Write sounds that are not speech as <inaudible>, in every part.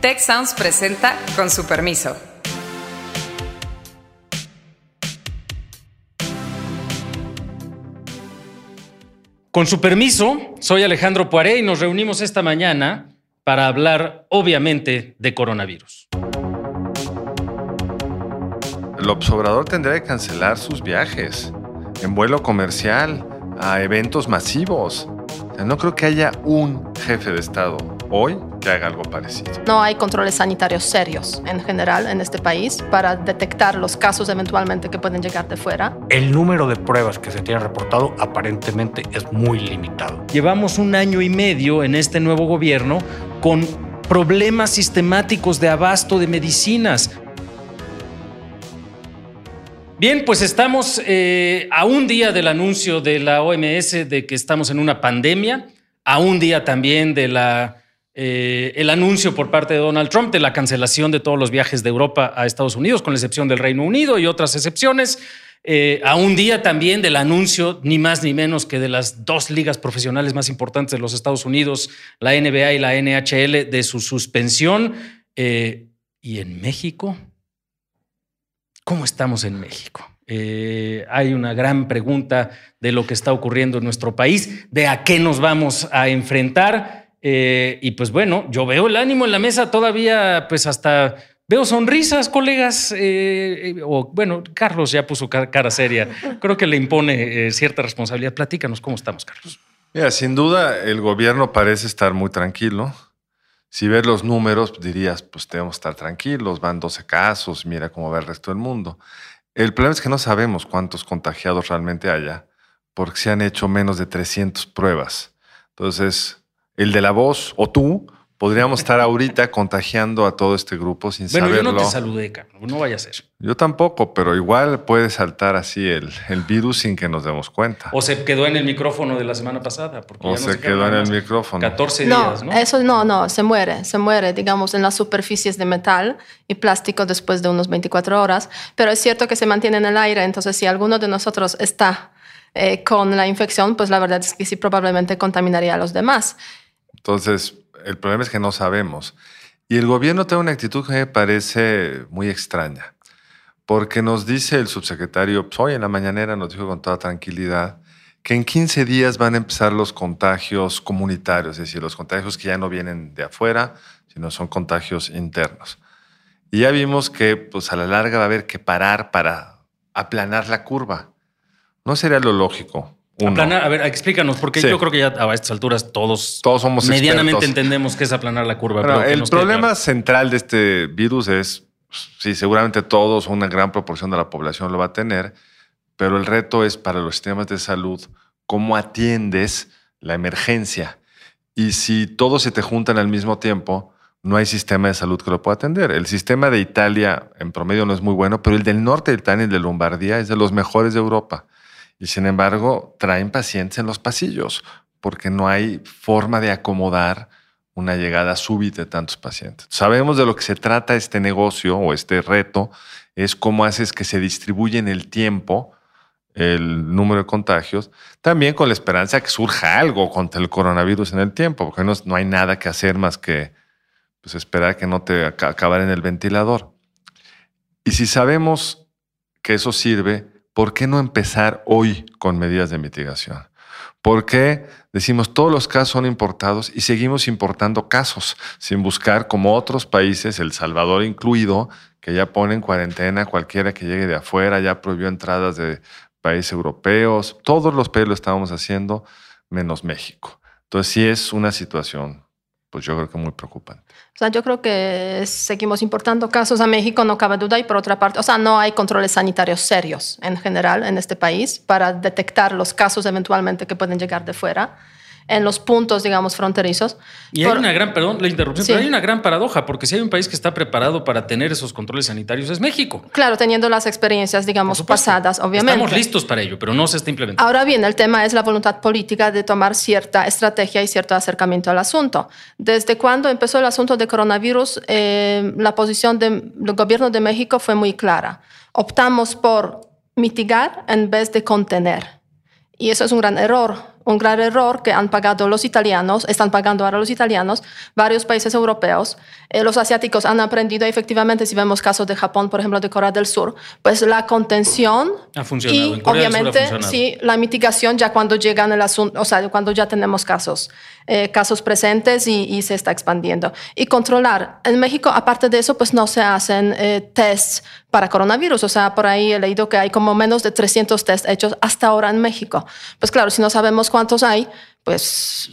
Tech Sounds presenta con su permiso. Con su permiso, soy Alejandro Poiré y nos reunimos esta mañana para hablar, obviamente, de coronavirus. El observador tendría que cancelar sus viajes en vuelo comercial a eventos masivos. no creo que haya un jefe de Estado hoy que haga algo parecido. No hay controles sanitarios serios en general en este país para detectar los casos eventualmente que pueden llegar de fuera. El número de pruebas que se tiene reportado aparentemente es muy limitado. Llevamos un año y medio en este nuevo gobierno con problemas sistemáticos de abasto de medicinas. Bien, pues estamos eh, a un día del anuncio de la OMS de que estamos en una pandemia, a un día también de la eh, el anuncio por parte de Donald Trump de la cancelación de todos los viajes de Europa a Estados Unidos, con la excepción del Reino Unido y otras excepciones. Eh, a un día también del anuncio, ni más ni menos que de las dos ligas profesionales más importantes de los Estados Unidos, la NBA y la NHL, de su suspensión. Eh, ¿Y en México? ¿Cómo estamos en México? hay una gran pregunta de lo que está ocurriendo en nuestro país, de a qué nos vamos a enfrentar. Eh, y pues bueno, yo veo el ánimo en la mesa todavía, pues hasta veo sonrisas, colegas. Eh, eh, o bueno, Carlos ya puso cara seria. Creo que le impone cierta responsabilidad. Platícanos cómo estamos, Carlos. Mira, sin duda el gobierno parece estar muy tranquilo. Si ves los números, dirías, pues debemos estar tranquilos, van 12 casos, mira cómo va el resto del mundo. El problema es que no sabemos cuántos contagiados realmente haya, porque se han hecho menos de 300 pruebas. Entonces, el de la voz o tú podríamos estar ahorita contagiando a todo este grupo sin bueno, saberlo. Bueno, yo no te saludé, Carlos. No vaya a ser. Yo tampoco, pero igual puede saltar así el, el, virus sin que nos demos cuenta. O se quedó en el micrófono de la semana pasada. o se, quedó en el micrófono. 14 días, ¿no? Eso no, no, se muere. Se muere, digamos, en las superficies de metal y plástico después de unos 24 horas. Pero es cierto que se mantiene en el aire. Entonces, si alguno de nosotros está eh, con la infección, pues la verdad es que sí probablemente contaminaría a los demás. Entonces, el problema es que no sabemos. Y el gobierno tiene una actitud que me parece muy extraña, porque nos dice el subsecretario, pues, hoy en la mañanera nos dijo con toda tranquilidad, que en 15 días van a empezar los contagios comunitarios, es decir, los contagios que ya no vienen de afuera, sino son contagios internos. Y ya vimos que pues, a la larga va a haber que parar para aplanar la curva. No sería lo lógico Aplanar, a ver, explícanos, porque yo creo que ya a estas alturas todos, todos somos medianamente entendemos que es aplanar la curva. el problema central de este virus es, sí, seguramente todos, una gran proporción de la población lo va a tener, pero el reto es para los sistemas de salud cómo atiendes la emergencia. Y si todos se te juntan al mismo tiempo, no hay sistema de salud que lo pueda atender. El sistema de Italia en promedio no es muy bueno, pero el del norte de Italia, el de Lombardía, es de los mejores de Europa. Y sin embargo, traen pacientes en los pasillos porque no hay forma de acomodar una llegada súbita de tantos pacientes. Sabemos de lo que se trata este negocio o este reto, es cómo haces que se distribuya en el tiempo el número de contagios, también con la esperanza que surja algo contra el coronavirus en el tiempo, porque no, no hay nada que hacer más que pues, esperar que no te acabar en el ventilador. Y si sabemos que eso sirve, ¿por qué no empezar hoy con medidas de mitigación? ¿Por qué decimos todos los casos son importados y seguimos importando casos sin buscar como otros países, El Salvador incluido, que ya ponen cuarentena cualquiera que llegue de afuera, ya prohibió entradas de países europeos, todos los países lo estábamos haciendo menos México. Entonces sí es una situación pues yo creo que muy preocupante. O sea, yo creo que seguimos importando casos a México, no cabe duda, y por otra parte, o sea, no hay controles sanitarios serios en general en este país para detectar los casos eventualmente que pueden llegar de fuera en los puntos, digamos, fronterizos. Y hay una gran, perdón, la interrupción, pero hay una gran paradoja, porque si hay un país que está preparado para tener esos controles sanitarios es México. Claro, teniendo las experiencias, digamos, pasadas, obviamente. Estamos listos para ello, pero no se está implementando. Ahora bien, el tema es la voluntad política de tomar cierta estrategia y cierto acercamiento al asunto. Desde cuando empezó el asunto de coronavirus, eh, la posición del gobierno de México fue muy clara. Optamos por mitigar en vez de contener. Y eso es un gran error un gran error que han pagado los italianos, están pagando ahora los italianos, varios países europeos. Eh, los asiáticos han aprendido efectivamente, si vemos casos de Japón, por ejemplo, de Corea del Sur, pues la contención ha funcionado. y obviamente sí, la mitigación ya cuando llegan el asunto, o sea, cuando ya tenemos casos, eh, casos presentes y, se está expandiendo. Y controlar. En México, aparte de eso, pues no se hacen eh, tests para coronavirus. O sea, por ahí he leído que hay como menos de 300 tests hechos hasta ahora en México. Pues claro, si no sabemos cuántos hay, pues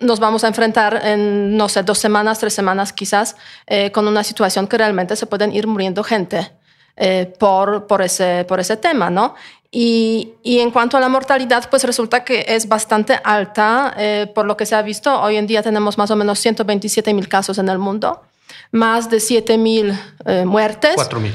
nos vamos a enfrentar en, no sé, dos semanas, tres semanas quizás, eh, con una situación que realmente se pueden ir muriendo gente eh, por, por, ese, por ese tema, ¿no? Y, y, en cuanto a la mortalidad, pues resulta que es bastante alta. Eh, por lo que se ha visto, hoy en día tenemos más o menos 127 mil casos en el mundo, más de 7 mil muertes. 4 mil.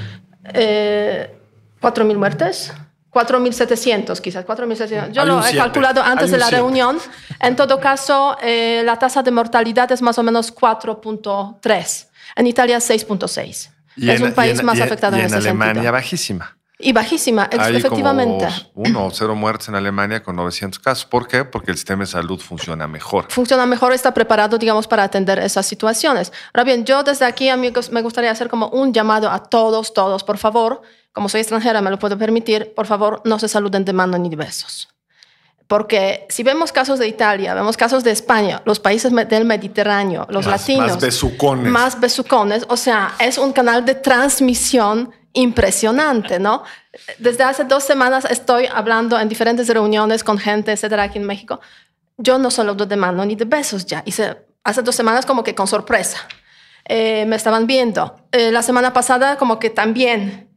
4 mil muertes. 4.700, quizás 4.700. Yo lo he calculado antes de la reunión. En todo caso, eh, la tasa de mortalidad es más o menos 4.3. En Italia, 6.6. Es un país más afectado en, en Alemania bajísima. Y bajísima, Hay efectivamente. Como uno o cero muertes en Alemania con 900 casos. ¿Por qué? Porque el sistema de salud funciona mejor. Funciona mejor, está preparado, digamos, para atender esas situaciones. Ahora bien, yo desde aquí, amigos, me gustaría hacer como un llamado a todos, todos, por favor, como soy extranjera, me lo puedo permitir, por favor, no se saluden de mano ni de besos. Porque si vemos casos de Italia, vemos casos de España, los países del Mediterráneo, los latinos. Más besucones. Más besucones. O sea, es un canal de transmisión impresionante, ¿no? Desde hace dos semanas estoy hablando en diferentes reuniones con gente, etcétera, aquí en México. Yo no saludo de mano ni de besos ya. Hice hace dos semanas como que con sorpresa. Eh, me estaban viendo. Eh, la semana pasada como que también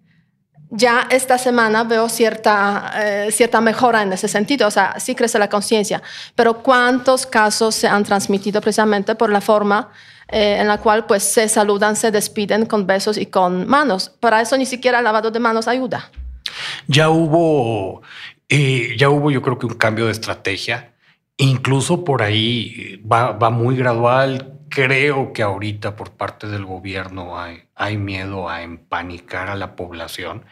ya esta semana veo cierta, eh, cierta mejora en ese sentido, o sea, sí crece la conciencia, pero ¿cuántos casos se han transmitido precisamente por la forma eh, en la cual pues se saludan, se despiden con besos y con manos? Para eso ni siquiera el lavado de manos ayuda. Ya hubo, eh, ya hubo yo creo que un cambio de estrategia, incluso por ahí va, va muy gradual, creo que ahorita por parte del gobierno hay, hay miedo a empanicar a la población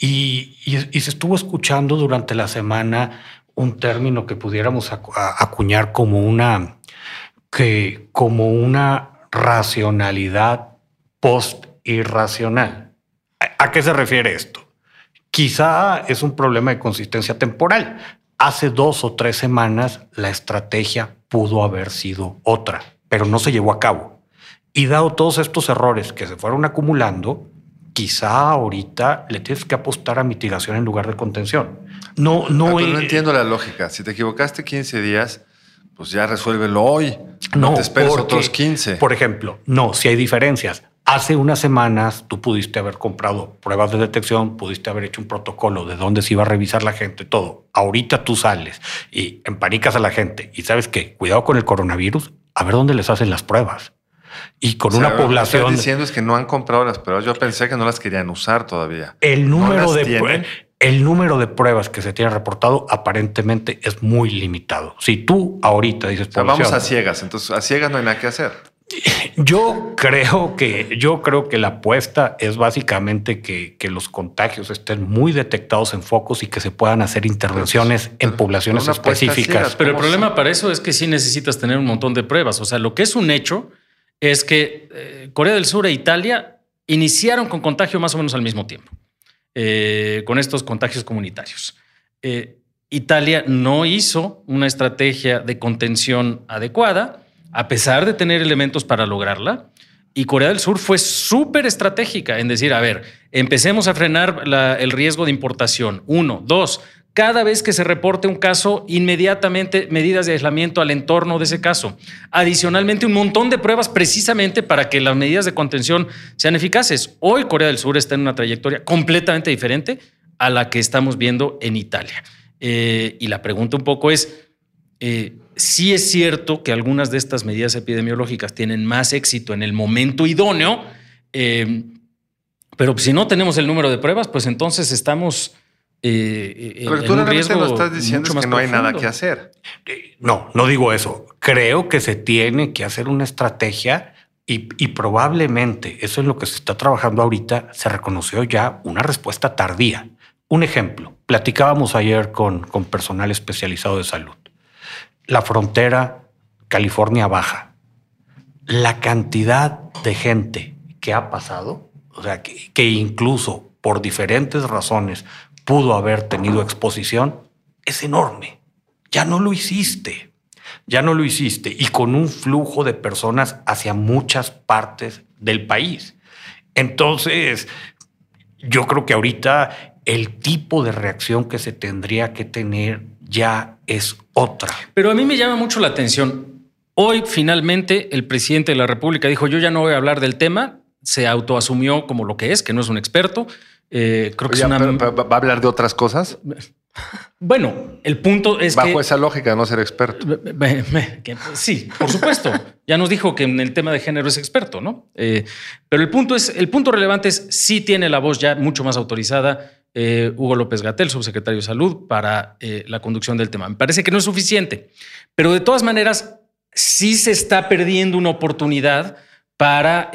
y, se estuvo escuchando durante la semana un término que pudiéramos acuñar como una, que, como una racionalidad post-irracional. ¿A qué se refiere esto? Quizá es un problema de consistencia temporal. Hace dos o tres semanas la estrategia pudo haber sido otra pero no se llevó a cabo. Y dado todos estos errores que se fueron acumulando, quizá ahorita le tienes que apostar a mitigación en lugar de contención. No, no, ah, no entiendo la lógica. Si te equivocaste 15 días, pues ya resuélvelo hoy. No, te esperes otros 15. Por ejemplo, no, si hay diferencias. Hace unas semanas tú pudiste haber comprado pruebas de detección, pudiste haber hecho un protocolo de dónde se iba a revisar la gente, todo. Ahorita tú sales y empanicas a la gente y sabes que cuidado con el coronavirus, a ver dónde les hacen las pruebas. Y con una población. Lo que diciendo es que no han comprado las pruebas. Yo pensé que no las querían usar todavía. El número de el número de pruebas que se tiene reportado aparentemente es muy limitado. Si tú ahorita dices, vamos a ciegas, entonces a ciegas no hay nada que hacer. <laughs> Yo creo que yo creo que la apuesta es básicamente que, que, los contagios estén muy detectados en focos y que se puedan hacer intervenciones en poblaciones específicas. Pero el problema para eso es que sí necesitas tener un montón de pruebas. O sea, lo que es un hecho es que eh, Corea del Sur e Italia iniciaron con contagio más o menos al mismo tiempo, eh, con estos contagios comunitarios. Eh, Italia no hizo una estrategia de contención adecuada a pesar de tener elementos para lograrla. Y Corea del Sur fue súper estratégica en decir, a ver, empecemos a frenar el riesgo de importación. Uno, dos, cada vez que se reporte un caso, inmediatamente medidas de aislamiento al entorno de ese caso. Adicionalmente, un montón de pruebas precisamente para que las medidas de contención sean eficaces. Hoy Corea del Sur está en una trayectoria completamente diferente a la que estamos viendo en Italia. Eh, y la pregunta un poco es, eh, sí es cierto que algunas de estas medidas epidemiológicas tienen más éxito en el momento idóneo, eh, pero si no tenemos el número de pruebas, pues entonces estamos eh, pero tú en un riesgo lo estás diciendo que no hay nada que hacer. No, no digo eso. Creo que se tiene que hacer una estrategia y, probablemente eso es lo que se está trabajando ahorita. Se reconoció ya una respuesta tardía. Un ejemplo, platicábamos ayer con, con personal especializado de salud la frontera California Baja, la cantidad de gente que ha pasado, o sea, que, que incluso por diferentes razones pudo haber tenido exposición, es enorme. Ya no lo hiciste. Ya no lo hiciste. Y con un flujo de personas hacia muchas partes del país. Entonces, yo creo que ahorita el tipo de reacción que se tendría que tener ya es otra. Pero a mí me llama mucho la atención. Hoy finalmente el presidente de la República dijo, yo ya no voy a hablar del tema, se autoasumió como lo que es, que no es un experto. Eh, creo que es una... pero- pero ¿Va a hablar de otras cosas? <laughs> Bueno, el punto es Bajo que... esa lógica de no ser experto. Sí, por supuesto. Ya nos dijo que en el tema de género es experto, ¿no? Eh, pero el punto es, el punto relevante es sí tiene la voz ya mucho más autorizada eh, Hugo López Gatel, subsecretario de Salud, para eh, la conducción del tema. Me parece que no es suficiente, pero de todas maneras sí se está perdiendo una oportunidad para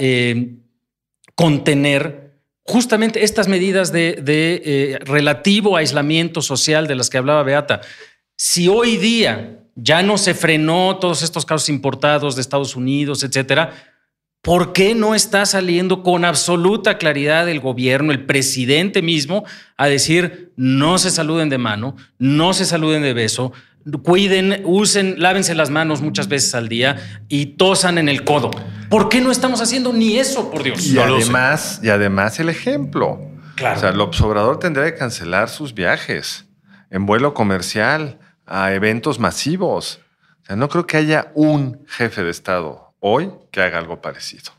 contener justamente estas medidas de, eh, relativo aislamiento social de las que hablaba Beata. Si hoy día ya no se frenó todos estos casos importados de Estados Unidos, etcétera, ¿por qué no está saliendo con absoluta claridad el gobierno, el presidente mismo, a decir no se saluden de mano, no se saluden de beso, cuiden, usen, lávense las manos muchas veces al día y tosan en el codo? ¿Por qué no estamos haciendo ni eso, por Dios? Y No además, y además el ejemplo. Claro. O sea, López Obrador tendría que cancelar sus viajes en vuelo comercial a eventos masivos. O sea, no creo que haya un jefe de Estado hoy que haga algo parecido.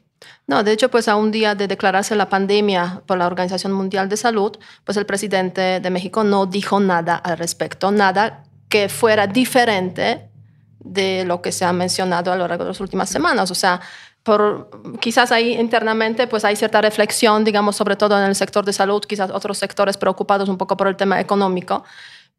No, de hecho, pues a un día de declararse la pandemia por la Organización Mundial de Salud, pues el presidente de México no dijo nada al respecto, nada que fuera diferente de lo que se ha mencionado a lo largo de las últimas semanas. O sea, por, quizás ahí internamente pues hay cierta reflexión, digamos, sobre todo en el sector de salud, quizás otros sectores preocupados un poco por el tema económico,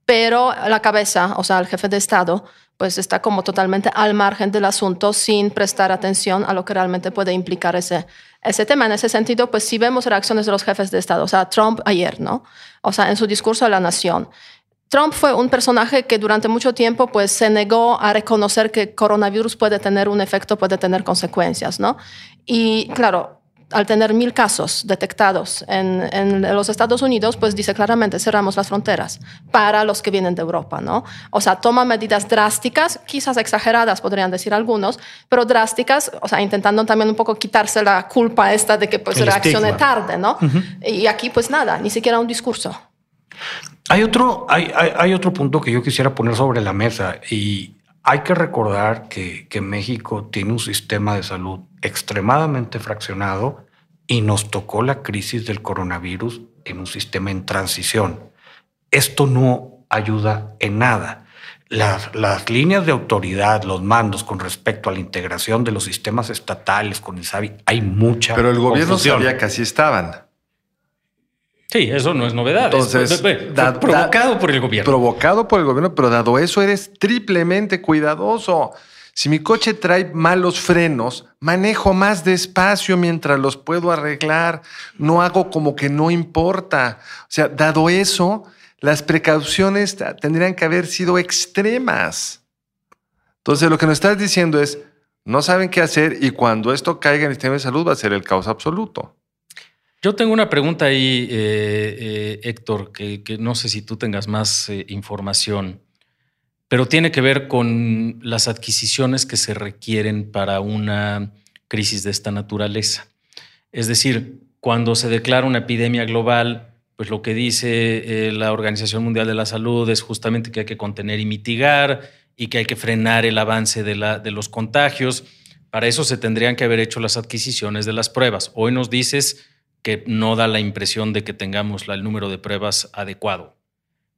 pero la cabeza, o sea, el jefe de Estado, pues está como totalmente al margen del asunto sin prestar atención a lo que realmente puede implicar ese, ese tema. En ese sentido, pues si vemos reacciones de los jefes de Estado, o sea, Trump ayer, ¿no? O sea, en su discurso a la nación. Trump fue un personaje que durante mucho tiempo pues, se negó a reconocer que coronavirus puede tener un efecto, puede tener consecuencias, ¿no? Y claro, al tener mil casos detectados en, en, los Estados Unidos, pues dice claramente, cerramos las fronteras para los que vienen de Europa, ¿no? O sea, toma medidas drásticas, quizás exageradas, podrían decir algunos, pero drásticas, o sea, intentando también un poco quitarse la culpa esta de que pues El reaccione estigma. tarde, ¿no? Uh -huh. Y aquí pues nada, ni siquiera un discurso. Hay otro, hay, hay, hay, otro punto que yo quisiera poner sobre la mesa y hay que recordar que, que, México tiene un sistema de salud extremadamente fraccionado y nos tocó la crisis del coronavirus en un sistema en transición. Esto no ayuda en nada. Las, las líneas de autoridad, los mandos con respecto a la integración de los sistemas estatales con el SABI, hay mucha. Pero el gobierno confusión. sabía que así estaban. Sí, eso no es novedad. Entonces, es, fue, fue da, provocado da, por el gobierno. Provocado por el gobierno, pero dado eso eres triplemente cuidadoso. Si mi coche trae malos frenos, manejo más despacio mientras los puedo arreglar. No hago como que no importa. O sea, dado eso, las precauciones tendrían que haber sido extremas. Entonces, lo que nos estás diciendo es, no saben qué hacer y cuando esto caiga en el sistema de salud va a ser el caos absoluto. Yo tengo una pregunta ahí, eh, eh, Héctor, que, no sé si tú tengas más eh, información, pero tiene que ver con las adquisiciones que se requieren para una crisis de esta naturaleza. Es decir, cuando se declara una epidemia global, pues lo que dice la Organización Mundial de la Salud es justamente que hay que contener y mitigar y que hay que frenar el avance de, la, de los contagios. Para eso se tendrían que haber hecho las adquisiciones de las pruebas. Hoy nos dices que no da la impresión de que tengamos el número de pruebas adecuado.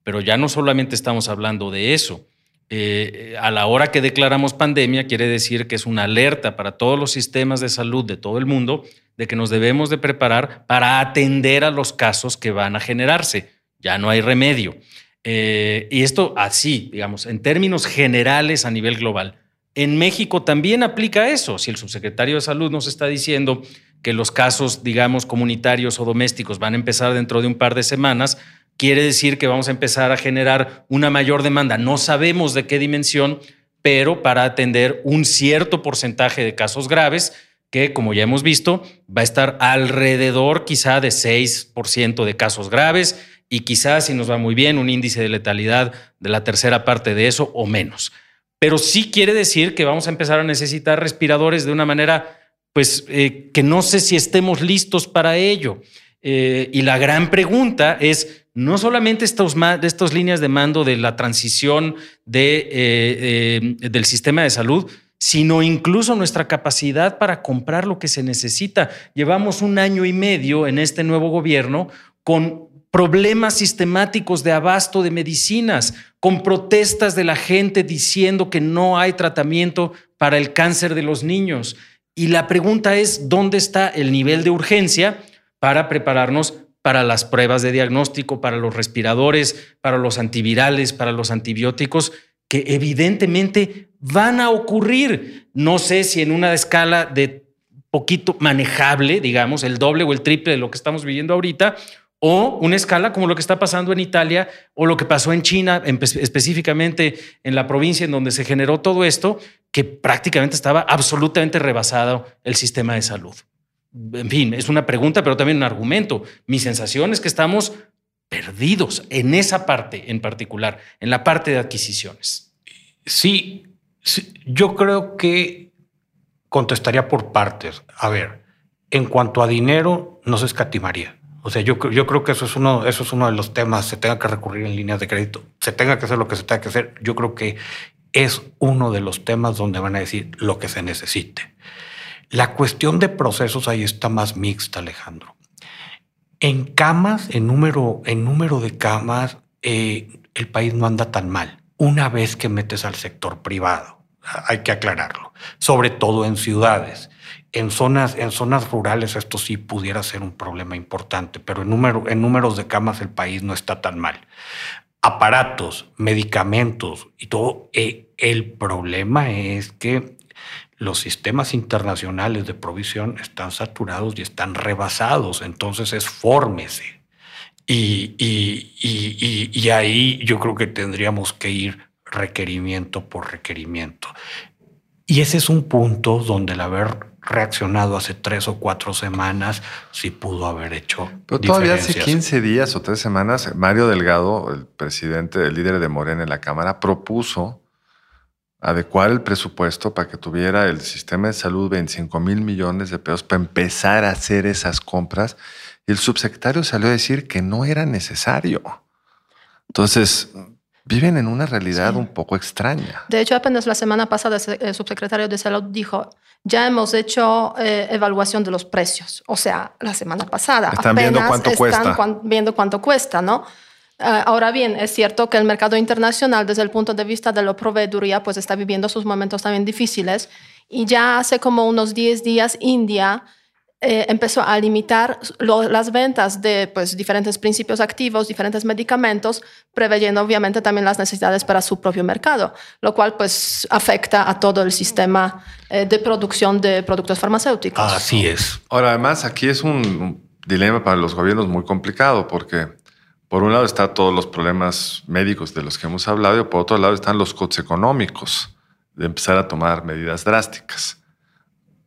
Pero ya no solamente estamos hablando de eso. Eh, a la hora que declaramos pandemia, quiere decir que es una alerta para todos los sistemas de salud de todo el mundo de que nos debemos de preparar para atender a los casos que van a generarse. Ya no hay remedio. Eh, y esto así, digamos, en términos generales a nivel global. En México también aplica eso. Si el subsecretario de Salud nos está diciendo que los casos, digamos, comunitarios o domésticos van a empezar dentro de un par de semanas, quiere decir que vamos a empezar a generar una mayor demanda. No sabemos de qué dimensión, pero para atender un cierto porcentaje de casos graves que, como ya hemos visto, va a estar alrededor quizá de 6% de casos graves y quizás, si nos va muy bien, un índice de letalidad de la tercera parte de eso o menos. Pero sí quiere decir que vamos a empezar a necesitar respiradores de una manera, pues, eh, que no sé si estemos listos para ello. Eh, y la gran pregunta es, no solamente estos, estas líneas de mando de la transición de, eh, del sistema de salud, sino incluso nuestra capacidad para comprar lo que se necesita. Llevamos un año y medio en este nuevo gobierno con problemas sistemáticos de abasto de medicinas, con protestas de la gente diciendo que no hay tratamiento para el cáncer de los niños. Y la pregunta es, ¿dónde está el nivel de urgencia para prepararnos para las pruebas de diagnóstico, para los respiradores, para los antivirales, para los antibióticos, que evidentemente van a ocurrir. No sé si en una escala de poquito manejable, digamos, el doble o el triple de lo que estamos viviendo ahorita, o una escala como lo que está pasando en Italia o lo que pasó en China, específicamente en la provincia en donde se generó todo esto, que prácticamente estaba absolutamente rebasado el sistema de salud. En fin, es una pregunta, pero también un argumento. Mi sensación es que estamos perdidos en esa parte en particular, en la parte de adquisiciones. Sí, yo creo que contestaría por partes. A ver, en cuanto a dinero, no se escatimaría. O sea, yo, yo creo que eso es, uno, eso es uno de los temas, se tenga que recurrir en líneas de crédito, se tenga que hacer lo que se tenga que hacer. Yo creo que es uno de los temas donde van a decir lo que se necesite. La cuestión de procesos ahí está más mixta, Alejandro. En camas, en número, en número de camas, eh, el país no anda tan mal. Una vez que metes al sector privado, hay que aclararlo, sobre todo en ciudades. En zonas, en zonas rurales esto sí pudiera ser un problema importante, pero en, número, en números de camas el país no está tan mal. Aparatos, medicamentos y todo. Eh, el problema es que los sistemas internacionales de provisión están saturados y están rebasados, entonces es fórmese. Y, y, y, ahí yo creo que tendríamos que ir requerimiento por requerimiento. Y ese es un punto donde el haber reaccionado hace tres o cuatro semanas sí pudo haber hecho. Pero todavía hace 15 días o tres semanas, Mario Delgado, el presidente, el líder de Morena en la Cámara, propuso adecuar el presupuesto para que tuviera el sistema de salud 25 mil millones de pesos para empezar a hacer esas compras. Y el subsecretario salió a decir que no era necesario. Entonces, viven en una realidad un poco extraña. De hecho, apenas la semana pasada el subsecretario de Salud dijo, ya hemos hecho eh, evaluación de los precios. O sea, la semana pasada. Están viendo cuánto están viendo cuánto cuesta, ¿no? Ah, ahora bien, es cierto que el mercado internacional, desde el punto de vista de la proveeduría, pues está viviendo sus momentos también difíciles. Y ya hace como unos 10 días, India eh, empezó a limitar las ventas de pues, diferentes principios activos, diferentes medicamentos, preveyendo obviamente también las necesidades para su propio mercado, lo cual pues afecta a todo el sistema eh, de producción de productos farmacéuticos. Así es. Ahora, además, aquí es un dilema para los gobiernos muy complicado porque por un lado están todos los problemas médicos de los que hemos hablado y por otro lado están los costos económicos de empezar a tomar medidas drásticas.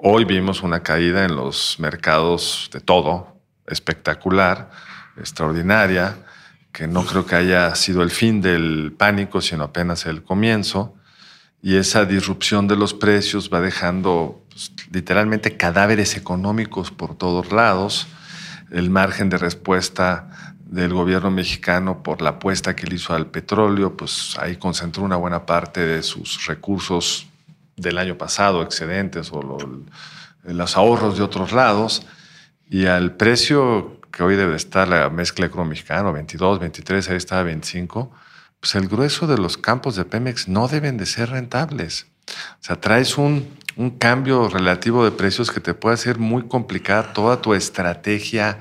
Hoy vimos una caída en los mercados de todo, espectacular, extraordinaria, que no creo que haya sido el fin del pánico, sino apenas el comienzo. Y esa disrupción de los precios va dejando pues, literalmente cadáveres económicos por todos lados. El margen de respuesta del gobierno mexicano por la apuesta que él hizo al petróleo, pues ahí concentró una buena parte de sus recursos del año pasado, excedentes o los ahorros de otros lados, y al precio que hoy debe estar la mezcla económica, 22, 23, ahí está 25, pues el grueso de los campos de Pemex no deben de ser rentables. O sea, traes un, un cambio relativo de precios que te puede hacer muy complicada toda tu estrategia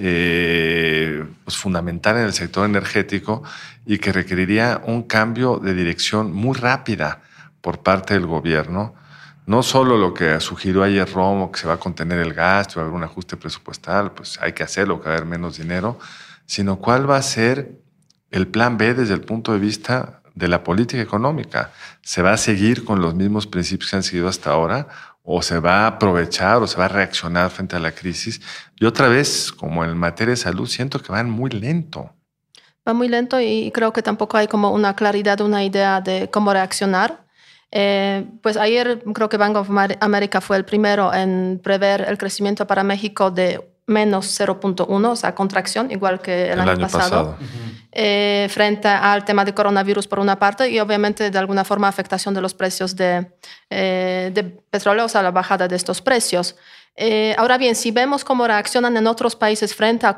eh, pues fundamental en el sector energético y que requeriría un cambio de dirección muy rápida por parte del gobierno. No solo lo que sugirió ayer Romo, que se va a contener el gasto, va a haber un ajuste presupuestal, pues hay que hacerlo, que va a haber menos dinero, sino cuál va a ser el plan B desde el punto de vista de la política económica. ¿Se va a seguir con los mismos principios que han seguido hasta ahora? ¿O se va a aprovechar o se va a reaccionar frente a la crisis? Y otra vez, como en materia de salud, siento que van muy lento. Va muy lento y creo que tampoco hay como una claridad, una idea de cómo reaccionar. Eh, pues ayer creo que Bank of America fue el primero en prever el crecimiento para México de menos 0.1, o sea, contracción, igual que el, año, pasado, eh, frente al tema de coronavirus por una parte y obviamente de alguna forma afectación de los precios de, eh, de petróleo, o sea, la bajada de estos precios. Eh, ahora bien, si vemos cómo reaccionan en otros países frente a,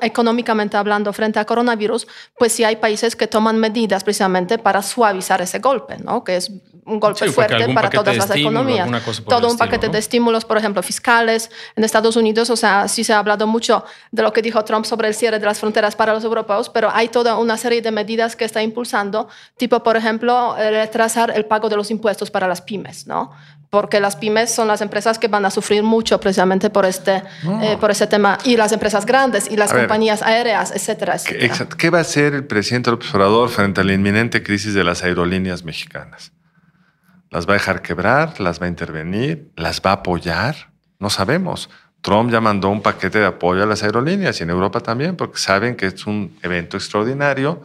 económicamente hablando, frente a coronavirus, pues sí hay países que toman medidas precisamente para suavizar ese golpe, ¿no? que es un golpe fuerte para todas las economías. Todo un paquete de estímulos, por ejemplo, fiscales. En Estados Unidos, o sea, sí se ha hablado mucho de lo que dijo Trump sobre el cierre de las fronteras para los europeos, pero hay toda una serie de medidas que está impulsando, tipo, por ejemplo, retrasar el pago de los impuestos para las pymes, ¿no? porque las pymes son las empresas que van a sufrir mucho precisamente por este, eh, por ese tema, y las empresas grandes y las compañías aéreas, etcétera, etcétera. ¿Qué va a hacer el presidente López Obrador frente a la inminente crisis de las aerolíneas mexicanas? ¿Las va a dejar quebrar? ¿Las va a intervenir? ¿Las va a apoyar? No sabemos. Trump ya mandó un paquete de apoyo a las aerolíneas y en Europa también, porque saben que es un evento extraordinario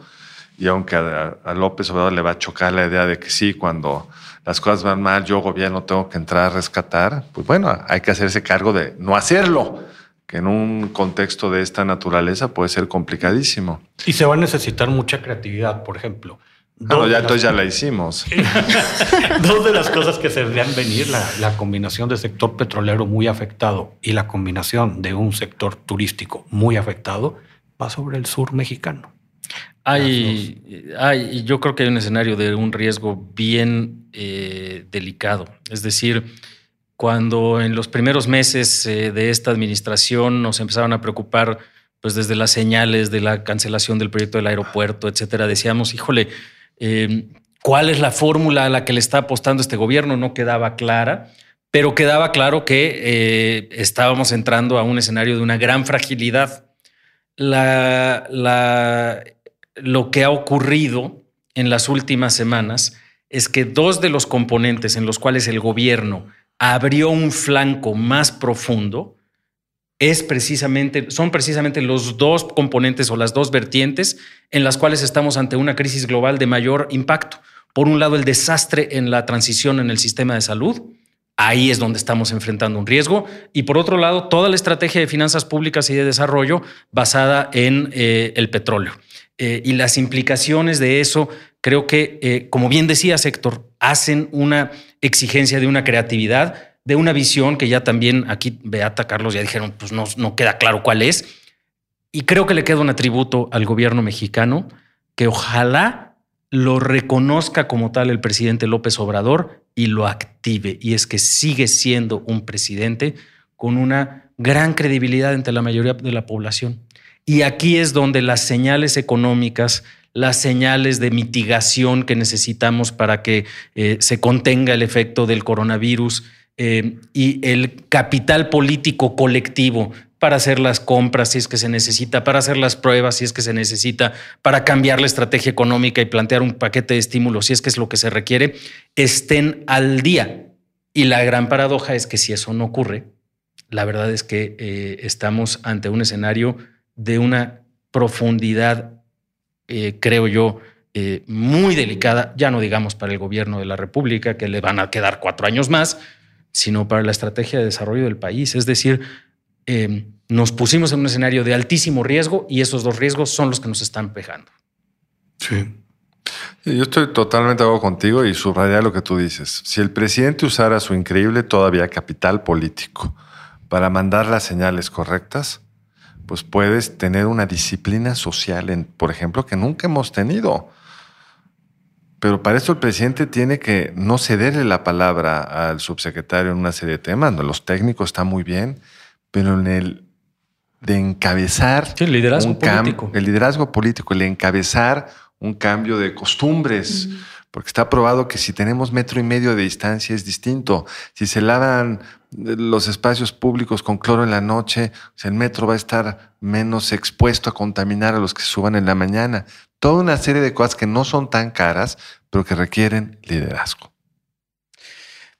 y aunque a, a López Obrador le va a chocar la idea de que sí, cuando las cosas van mal, yo gobierno tengo que entrar a rescatar, pues bueno, hay que hacerse cargo de no hacerlo, que en un contexto de esta naturaleza puede ser complicadísimo. Y se va a necesitar mucha creatividad, por ejemplo. Bueno, ya entonces ya la hicimos. <laughs> Dos de las cosas que se verían venir, la, la, combinación de sector petrolero muy afectado y la combinación de un sector turístico muy afectado, va sobre el sur mexicano. Hay, hay, yo creo que hay un escenario de un riesgo bien eh, delicado. Es decir, cuando en los primeros meses eh, de esta administración nos empezaron a preocupar, pues desde las señales de la cancelación del proyecto del aeropuerto, etcétera, decíamos, híjole, eh, ¿cuál es la fórmula a la que le está apostando este gobierno? No quedaba clara, pero quedaba claro que estábamos entrando a un escenario de una gran fragilidad. La, la lo que ha ocurrido en las últimas semanas es que dos de los componentes en los cuales el gobierno abrió un flanco más profundo es precisamente, son precisamente los dos componentes o las dos vertientes en las cuales estamos ante una crisis global de mayor impacto. Por un lado, el desastre en la transición en el sistema de salud. Ahí es donde estamos enfrentando un riesgo. Y por otro lado, toda la estrategia de finanzas públicas y de desarrollo basada en eh, el petróleo. Eh, y las implicaciones de eso, creo que, eh, como bien decía Héctor, hacen una exigencia de una creatividad, de una visión que ya también aquí Beata, Carlos ya dijeron, pues no, no queda claro cuál es. Y creo que le queda un atributo al gobierno mexicano que ojalá lo reconozca como tal el presidente López Obrador y lo active. Y es que sigue siendo un presidente con una gran credibilidad entre la mayoría de la población. Y aquí es donde las señales económicas, las señales de mitigación que necesitamos para que eh, se contenga el efecto del coronavirus eh, y el capital político colectivo para hacer las compras si es que se necesita, para hacer las pruebas si es que se necesita, para cambiar la estrategia económica y plantear un paquete de estímulos si es que es lo que se requiere, estén al día. Y la gran paradoja es que si eso no ocurre, la verdad es que eh, estamos ante un escenario de una profundidad, eh, creo yo, eh, muy delicada, ya no digamos para el gobierno de la República, que le van a quedar cuatro años más, sino para la estrategia de desarrollo del país. Es decir, eh, nos pusimos en un escenario de altísimo riesgo y esos dos riesgos son los que nos están pegando. Sí. Yo estoy totalmente de acuerdo contigo y subrayar lo que tú dices. Si el presidente usara su increíble todavía capital político para mandar las señales correctas, pues puedes tener una disciplina social, en, por ejemplo, que nunca hemos tenido. Pero para eso el presidente tiene que no cederle la palabra al subsecretario en una serie de temas. Los técnicos están muy bien, pero en el de encabezar el liderazgo político. el liderazgo político, el encabezar un cambio de costumbres porque está probado que si tenemos metro y medio de distancia es distinto. Si se lavan los espacios públicos con cloro en la noche, el metro va a estar menos expuesto a contaminar a los que suban en la mañana. toda una serie de cosas que no son tan caras, pero que requieren liderazgo.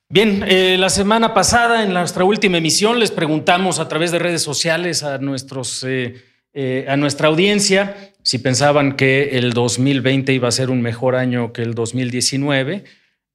Bien, eh, la semana pasada, en nuestra última emisión, les preguntamos a través de redes sociales a, nuestros, eh, eh, a nuestra audiencia si pensaban que el 2020 iba a ser un mejor año que el 2019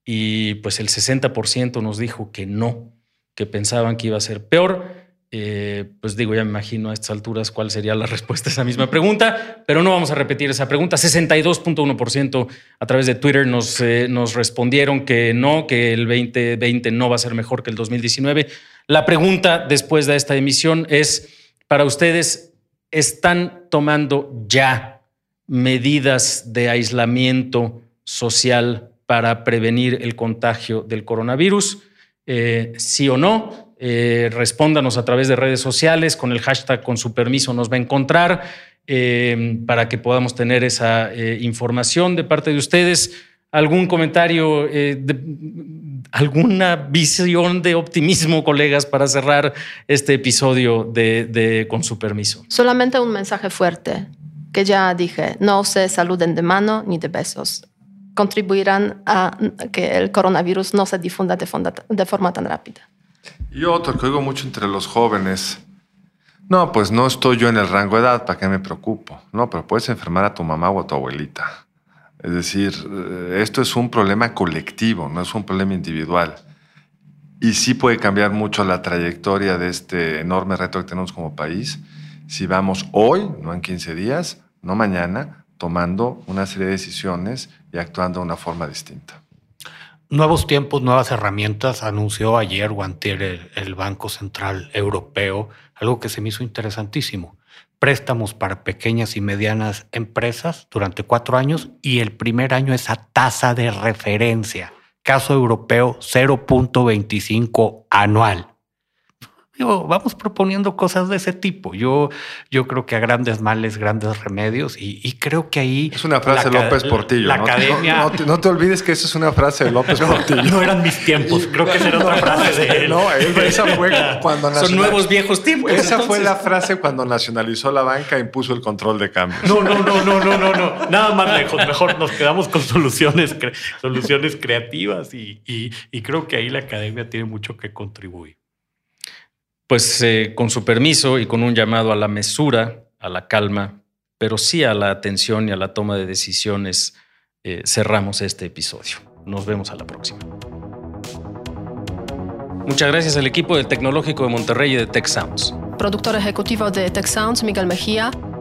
y pues el 60% nos dijo que no, que pensaban que iba a ser peor. Eh, pues digo, ya me imagino a estas alturas cuál sería la <laughs> respuesta a esa misma pregunta, pero no vamos a repetir esa pregunta. 62.1% a través de Twitter eh, nos respondieron que no, que el 2020 no va a ser mejor que el 2019. La pregunta después de esta emisión es, para ustedes, ¿están tomando ya medidas de aislamiento social para prevenir el contagio del coronavirus? Eh, sí o no. Eh, respóndanos a través de redes sociales con el hashtag con su permiso nos va a encontrar eh, para que podamos tener esa eh, información de parte de ustedes. ¿Algún comentario, alguna visión de optimismo, colegas, para cerrar este episodio de, Con su permiso? Solamente un mensaje fuerte que ya dije, no se saluden de mano ni de besos. Contribuirán a que el coronavirus no se difunda de forma tan rápida. Y otro que oigo mucho entre los jóvenes. No, pues no estoy yo en el rango de edad, ¿para qué me preocupo? No, pero puedes enfermar a tu mamá o a tu abuelita. Es decir, eh, esto es un problema colectivo, no es un problema individual. Y sí puede cambiar mucho la trayectoria de este enorme reto que tenemos como país si vamos hoy, no en 15 días, no mañana, tomando una serie de decisiones y actuando de una forma distinta. Nuevos tiempos, nuevas herramientas, anunció ayer o antier el, Banco Central Europeo, algo que se me hizo interesantísimo. Préstamos para pequeñas y medianas empresas durante cuatro años y el primer año es a tasa de referencia. Caso europeo 0.25 anual vamos proponiendo cosas de ese tipo. Yo, yo creo que a grandes males, grandes remedios, y, creo que ahí. Es una frase de López Portillo. La, academia. No, te, olvides que eso es una frase de López <laughs> Portillo. No eran mis tiempos, creo que esa era otra frase de él. No, esa fue <laughs> cuando Son nuevos viejos tiempos. Esa fue la frase cuando nacionalizó la banca e impuso el control de cambio. No, no, no, no, no, no, no. Nada más lejos. Mejor nos quedamos con soluciones, soluciones creativas y, y creo que ahí la academia tiene mucho que contribuir pues eh, con su permiso y con un llamado a la mesura, a la calma, pero sí a la atención y a la toma de decisiones, eh, cerramos este episodio. Nos vemos a la próxima. Muchas gracias al equipo del Tecnológico de Monterrey y de Tech Sounds. Productor ejecutivo de Tech Sounds, Miguel Mejía.